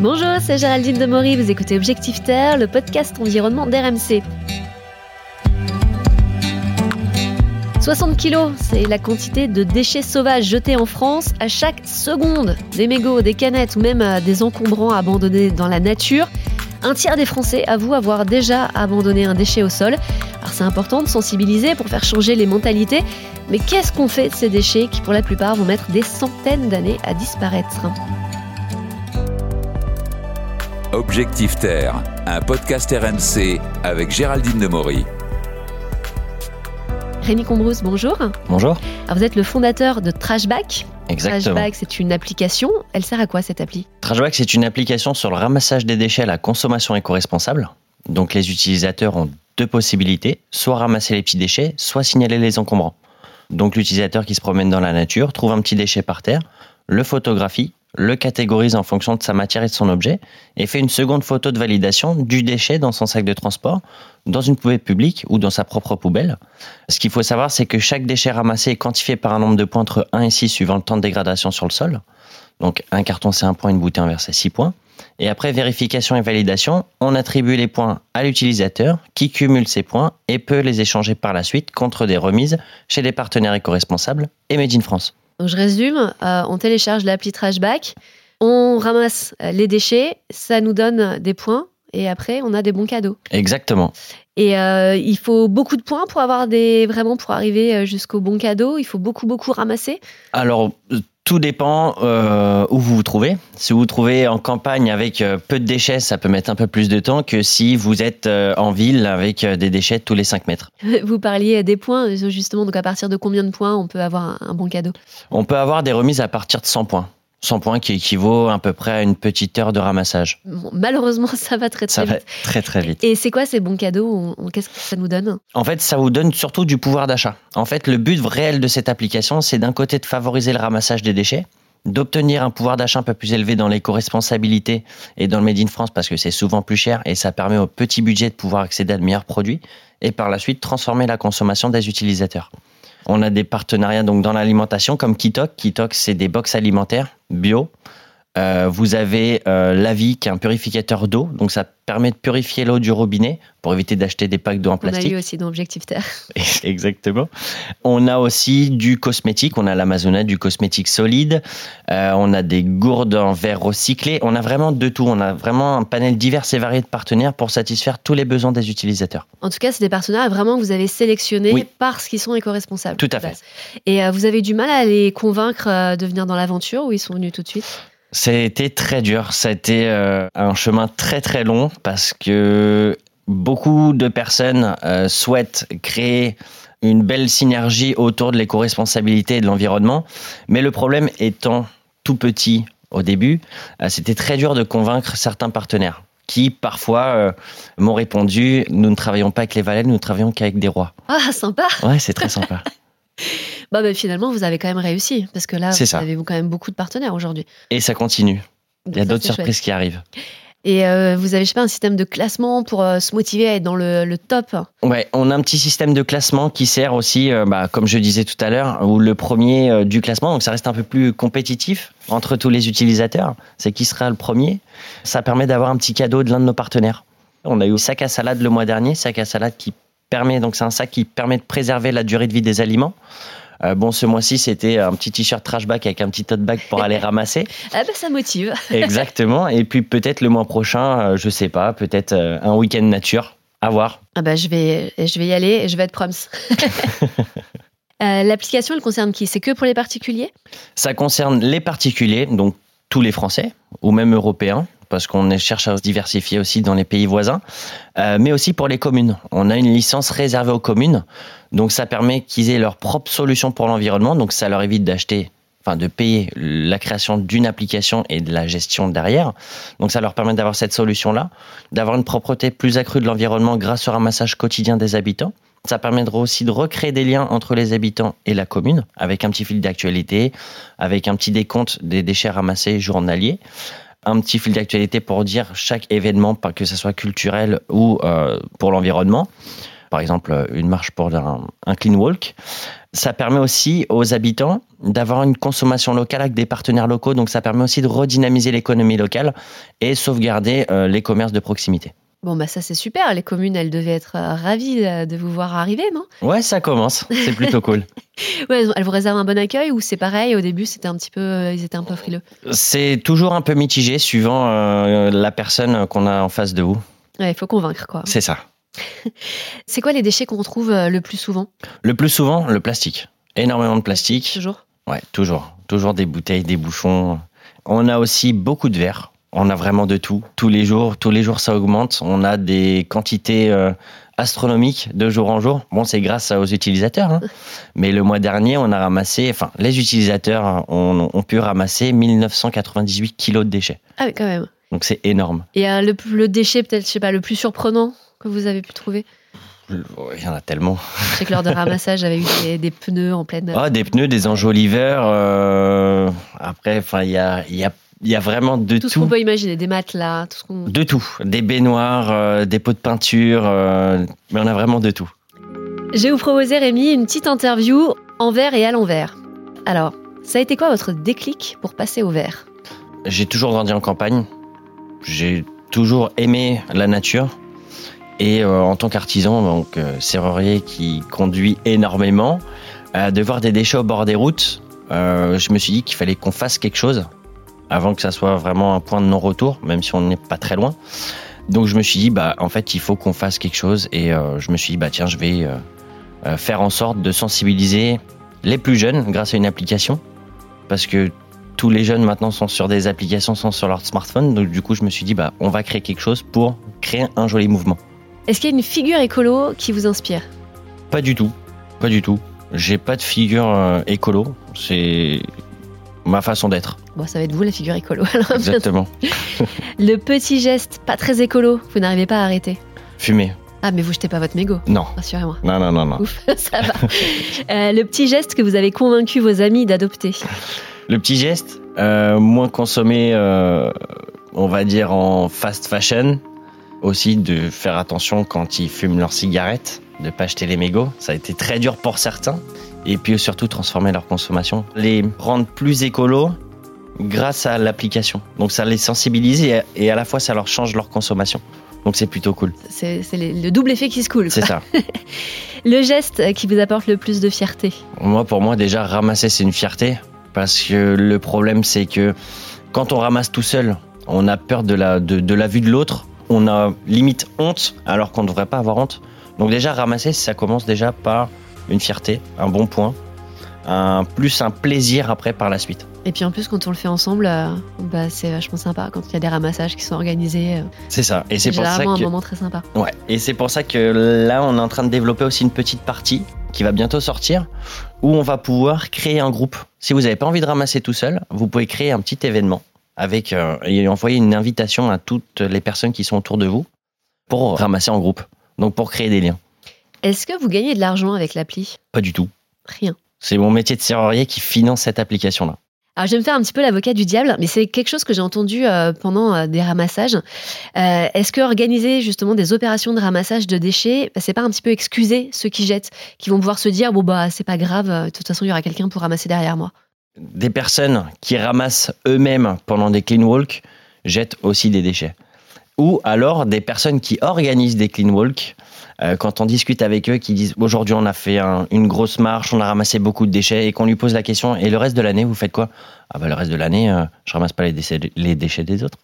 Bonjour, c'est Géraldine Demory, vous écoutez Objectif Terre, le podcast environnement d'RMC. 60 kilos, c'est la quantité de déchets sauvages jetés en France à chaque seconde. Des mégots, des canettes ou même euh, des encombrants abandonnés dans la nature. Un tiers des Français avouent avoir déjà abandonné un déchet au sol. Alors c'est important de sensibiliser pour faire changer les mentalités, mais qu'est-ce qu'on fait de ces déchets qui pour la plupart vont mettre des centaines d'années à disparaître? Objectif Terre, un podcast RMC avec Géraldine Demory. Rémi Combrousse, bonjour. Bonjour. Alors vous êtes le fondateur de Trashback. Exactement. Trashback, c'est une application. Elle sert à quoi cette appli? Trashback, c'est une application sur le ramassage des déchets à la consommation éco-responsable. Donc les utilisateurs ont deux possibilités, soit ramasser les petits déchets, soit signaler les encombrants. Donc l'utilisateur qui se promène dans la nature trouve un petit déchet par terre, le photographie, le catégorise en fonction de sa matière et de son objet, et fait une seconde photo de validation du déchet dans son sac de transport, dans une poubelle publique ou dans sa propre poubelle. Ce qu'il faut savoir, c'est que chaque déchet ramassé est quantifié par un nombre de points entre 1 et 6 suivant le temps de dégradation sur le sol. Donc un carton c'est un point, une bouteille c'est 6 points. Et après vérification et validation, on attribue les points à l'utilisateur qui cumule ces points et peut les échanger par la suite contre des remises chez des partenaires éco-responsables et Made in France. Donc je résume, euh, on télécharge l'appli Trashback, on ramasse euh, les déchets, ça nous donne des points et après on a des bons cadeaux. Exactement. Et euh, il faut beaucoup de points pour avoir des vraiment pour arriver jusqu'au bon cadeau. Il faut beaucoup beaucoup ramasser. Alors, tout dépend euh, où vous vous trouvez. Si vous vous trouvez en campagne avec euh, peu de déchets, ça peut mettre un peu plus de temps que si vous êtes euh, en ville avec des déchets tous les 5 mètres. Vous parliez des points justement. Donc à partir de combien de points on peut avoir un, un bon cadeau? On peut avoir des remises à partir de 100 points. 100 points qui équivaut à peu près à une petite heure de ramassage. Bon, Malheureusement, ça va très très Ça va vite. très très vite. Et c'est quoi ces bons cadeaux Qu'est-ce que ça nous donne En fait, ça vous donne surtout du pouvoir d'achat. En fait, le but réel de cette application, c'est d'un côté de favoriser le ramassage des déchets, d'obtenir un pouvoir d'achat un peu plus élevé dans l'éco-responsabilité et dans le Made in France parce que c'est souvent plus cher et ça permet au petit budget de pouvoir accéder à de meilleurs produits et par la suite transformer la consommation des utilisateurs. On a des partenariats donc dans l'alimentation comme Kitok. Kitok, c'est des box alimentaires bio. Euh, vous avez euh, Lavi qui est un purificateur d'eau, donc ça permet de purifier l'eau du robinet pour éviter d'acheter des packs d'eau en On a plastique. eu aussi dans Objectif Terre. Exactement. On a aussi du cosmétique. On a l'Amazonette, du cosmétique solide. Euh, on a des gourdes en verre recyclé. On a vraiment de tout. On a vraiment un panel divers et varié de partenaires pour satisfaire tous les besoins des utilisateurs. En tout cas, c'est des partenaires vraiment que vous avez sélectionnés Oui. parce qu'ils sont éco-responsables. Tout à fait. Et euh, vous avez du mal à les convaincre de venir dans l'aventure ou ils sont venus tout de suite? Été très dur. Ça a été euh, un chemin très très long parce que beaucoup de personnes euh, souhaitent créer une belle synergie autour de l'éco-responsabilité et de l'environnement. Mais le problème étant tout petit au début, euh, c'était très dur de convaincre certains partenaires qui parfois euh, m'ont répondu nous ne travaillons pas avec les valets, nous ne travaillons qu'avec des rois. Ah, sympa Ouais, c'est très sympa. bah, bah, Finalement, vous avez quand même réussi parce que là, vous ça. avez quand même beaucoup de partenaires aujourd'hui. Et ça continue. Donc Il y a d'autres chouette. surprises qui arrivent. Et euh, vous avez, je sais pas, un système de classement pour euh, se motiver à être dans le, le top? Ouais, on a un petit système de classement qui sert aussi, euh, bah, comme je disais tout à l'heure, où le premier du classement, donc ça reste un peu plus compétitif entre tous les utilisateurs, c'est qui sera le premier? Ça permet d'avoir un petit cadeau de l'un de nos partenaires. On a eu sac à salade le mois dernier, sac à salade qui permet, donc c'est un sac qui permet de préserver la durée de vie des aliments. Euh, bon, ce mois-ci, c'était un petit t-shirt trashback avec un petit tote bag pour aller ramasser. Ah bah ça motive. Exactement. Et puis peut-être le mois prochain, euh, je sais pas, peut-être euh, un week-end nature. À voir. Ah bah je vais, je vais y aller et je vais être proms. Euh, L'application, elle concerne qui? C'est que pour les particuliers? Ça concerne les particuliers, donc tous les Français ou même européens, parce qu'on cherche à se diversifier aussi dans les pays voisins, euh, mais aussi pour les communes. On a une licence réservée aux communes, donc ça permet qu'ils aient leur propre solution pour l'environnement, donc ça leur évite d'acheter, enfin de payer la création d'une application et de la gestion derrière. Donc ça leur permet d'avoir cette solution-là, d'avoir une propreté plus accrue de l'environnement grâce au ramassage quotidien des habitants. Ça permettra aussi de recréer des liens entre les habitants et la commune, avec un petit fil d'actualité, avec un petit décompte des déchets ramassés journaliers, un petit fil d'actualité pour dire chaque événement, que ce soit culturel ou euh, pour l'environnement. par exemple une marche pour un, un clean walk. Ça permet aussi aux habitants d'avoir une consommation locale avec des partenaires locaux, donc ça permet aussi de redynamiser l'économie locale et sauvegarder euh, les commerces de proximité. Bon, bah ça c'est super. Les communes, elles devaient être euh, ravies euh, de vous voir arriver, non? Ouais, ça commence. C'est plutôt cool. Ouais, elles- vous réservent un bon accueil ou c'est pareil? Au début, c'était un petit peu, euh, ils étaient un peu frileux? C'est toujours un peu mitigé suivant euh, la personne qu'on a en face de vous. Ouais, il faut convaincre, quoi. C'est ça. C'est quoi les déchets qu'on trouve euh, le plus souvent? Le plus souvent, le plastique. Énormément de plastique. Toujours? Ouais, toujours. Toujours des bouteilles, des bouchons. On a aussi beaucoup de verre. On a vraiment de tout. Tous les jours, tous les jours, ça augmente. On a des quantités euh, astronomiques de jour en jour. Bon, c'est grâce aux utilisateurs. hein. Mais le mois dernier, on a ramassé, enfin, les utilisateurs hein, ont, ont pu ramasser 1998 kilos de déchets. Ah, mais quand même. Donc c'est énorme. Et euh, le, le déchet, peut-être, je sais pas, le plus surprenant que vous avez pu trouver? Il y en a tellement. Je sais que lors de ramassage, j'avais eu des, des pneus en pleine. Ah, des pneus, des enjoliveurs. euh, après, enfin, il y a, il y, a, il y a vraiment de tout ce tout. qu'on peut imaginer, des matelas, tout ce qu'on. De tout. Des baignoires, euh, des pots de peinture, euh, mais on a vraiment de tout. Je vais vous proposer, Rémi, une petite interview en verre et à l'envers. Alors, ça a été quoi votre déclic pour passer au verre J'ai toujours grandi en campagne. J'ai toujours aimé la nature. Et euh, en tant qu'artisan, donc serrurier qui conduit énormément, de voir des déchets au bord des routes, je me suis dit qu'il fallait qu'on fasse quelque chose avant que ça soit vraiment un point de non-retour, même si on n'est pas très loin. Donc je me suis dit, bah en fait, il faut qu'on fasse quelque chose. Et euh, je me suis dit, bah tiens, je vais euh, euh, faire en sorte de sensibiliser les plus jeunes grâce à une application, parce que tous les jeunes maintenant sont sur des applications, sont sur leur smartphone. Donc du coup, je me suis dit, bah on va créer quelque chose pour créer un joli mouvement. Est-ce qu'il y a une figure écolo qui vous inspire? Pas du tout, pas du tout. J'ai pas de figure euh, écolo. C'est ma façon d'être. Bon, ça va être vous la figure écolo. Alors, Exactement. le petit geste pas très écolo, vous n'arrivez pas à arrêter. Fumer. Ah, mais vous jetez pas votre mégot, Non. rassurez-moi. Non, non, non, non. Ouf, ça va. Euh, le petit geste que vous avez convaincu vos amis d'adopter. Le petit geste, euh, moins consommer, euh, on va dire en fast fashion. Aussi de faire attention quand ils fument leurs cigarettes, de pas acheter les mégots. Ça a été très dur pour certains. Et puis surtout transformer leur consommation. Les rendre plus écolos grâce à l'application. Donc ça les sensibilise et, et à la fois ça leur change leur consommation. Donc c'est plutôt cool. C'est le double effet qui se coule. C'est ça. Le geste qui vous apporte le plus de fierté. Moi, pour moi, déjà, ramasser, c'est une fierté. Parce que le problème, c'est que quand on ramasse tout seul, on a peur de la, de, de la vue de l'autre. On a limite honte, alors qu'on ne devrait pas avoir honte. Donc déjà, ramasser, ça commence déjà par une fierté, un bon point. Un, plus un plaisir après par la suite. Et puis en plus, quand on le fait ensemble, euh, bah, c'est vachement sympa. Quand il y a des ramassages qui sont organisés, euh, C'est ça. Et c'est pour ça que... un moment très sympa. Ouais, et c'est pour ça que là, on est en train de développer aussi une petite partie qui va bientôt sortir où on va pouvoir créer un groupe. Si vous n'avez pas envie de ramasser tout seul, vous pouvez créer un petit événement avec euh, et envoyer une invitation à toutes les personnes qui sont autour de vous pour ramasser en groupe. Donc pour créer des liens. Est-ce que vous gagnez de l'argent avec l'appli? Pas du tout. Rien. C'est mon métier de serrurier qui finance cette application-là. Alors, je vais me faire un petit peu l'avocat du diable, mais c'est quelque chose que j'ai entendu euh, pendant euh, des ramassages. Euh, Est-ce que organiser justement des opérations de ramassage de déchets, bah, c'est pas un petit peu excuser ceux qui jettent, qui vont pouvoir se dire bon bah c'est pas grave, de toute façon il y aura quelqu'un pour ramasser derrière moi. Des personnes qui ramassent eux-mêmes pendant des clean walks jettent aussi des déchets. Ou alors des personnes qui organisent des clean walks, euh, quand on discute avec eux, qui disent aujourd'hui on a fait un- une grosse marche, on a ramassé beaucoup de déchets, et qu'on lui pose la question et le reste de l'année vous faites quoi? Ah bah le reste de l'année euh, je ramasse pas les déchets, les déchets des autres.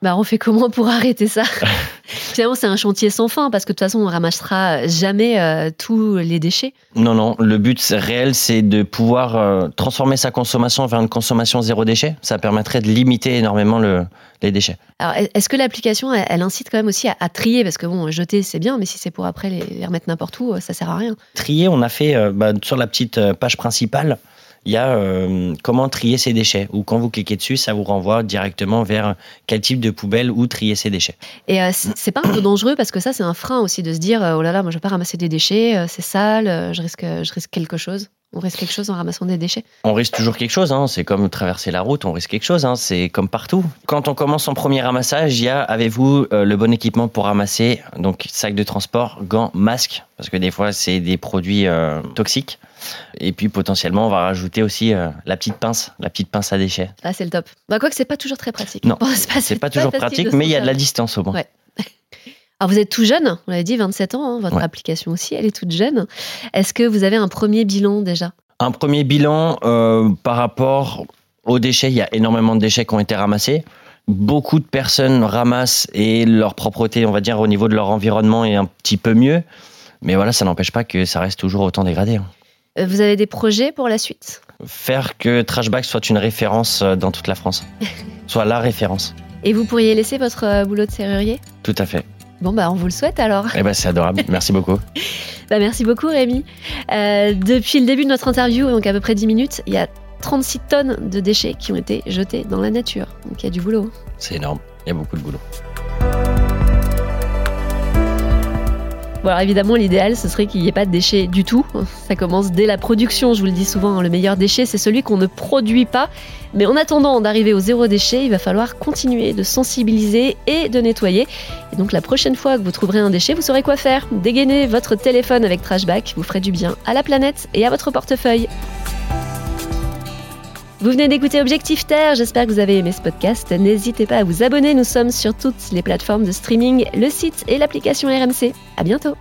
Bah on fait comment pour arrêter ça? Finalement c'est un chantier sans fin parce que de toute façon on ramassera jamais euh, tous les déchets. Non non, le but réel c'est de pouvoir euh, transformer sa consommation vers une consommation zéro déchet. Ça permettrait de limiter énormément le, les déchets. Alors est-ce que l'application elle, elle incite quand même aussi à, à trier? Parce que bon jeter c'est bien mais si c'est pour après les, les remettre n'importe où euh, ça sert à rien. trier, on a fait euh, bah, sur la petite page principale, il y a euh, comment trier ses déchets. Ou quand vous cliquez dessus, ça vous renvoie directement vers quel type de poubelle ou trier ses déchets. Et euh, c'est pas un peu dangereux parce que ça c'est un frein aussi de se dire euh, oh là là moi je vais pas ramasser des déchets, euh, c'est sale, je risque je risque quelque chose. On risque quelque chose en ramassant des déchets. On risque toujours quelque chose, hein. c'est comme traverser la route, on risque quelque chose, hein. c'est comme partout. Quand on commence son premier ramassage, il y a, avez-vous le bon équipement pour ramasser Donc sac de transport, gants, masque, parce que des fois c'est des produits euh, toxiques. Et puis potentiellement on va rajouter aussi euh, la petite pince, la petite pince à déchets. Ah, c'est le top. Bah, quoi que c'est pas toujours très pratique. Non, Bon, c'est pas, C'est pas toujours pratique, mais il y a de la distance au moins. Ouais. Alors vous êtes tout jeune, on l'avait dit, 27 ans, hein, votre Ouais. application aussi, elle est toute jeune. Est-ce que vous avez un premier bilan déjà? Un premier bilan euh, par rapport aux déchets, il y a énormément de déchets qui ont été ramassés. Beaucoup de personnes ramassent et leur propreté, on va dire, au niveau de leur environnement est un petit peu mieux. Mais voilà, ça n'empêche pas que ça reste toujours autant dégradé. hein. Euh, Vous avez des projets pour la suite? Faire que Trashback soit une référence euh, dans toute la France. soit la référence. Et vous pourriez laisser votre euh, boulot de serrurier? Tout à fait. Bon, bah on vous le souhaite alors. Eh ben, c'est adorable. Merci beaucoup. Bah, merci beaucoup Rémi. Euh, depuis le début de notre interview, donc à peu près 10 minutes, il y a 36 tonnes de déchets qui ont été jetés dans la nature. Donc il y a du boulot. C'est énorme. Il y a beaucoup de boulot. Bon, alors évidemment, l'idéal, ce serait qu'il n'y ait pas de déchets du tout. Ça commence dès la production, je vous le dis souvent, hein, le meilleur déchet, c'est celui qu'on ne produit pas. Mais en attendant d'arriver au zéro déchet, il va falloir continuer de sensibiliser et de nettoyer. Et donc la prochaine fois que vous trouverez un déchet, vous saurez quoi faire. Dégainez votre téléphone avec Trashback, vous ferez du bien à la planète et à votre portefeuille. Vous venez d'écouter Objectif Terre, j'espère que vous avez aimé ce podcast. N'hésitez pas à vous abonner, nous sommes sur toutes les plateformes de streaming, le site et l'application RMC. À bientôt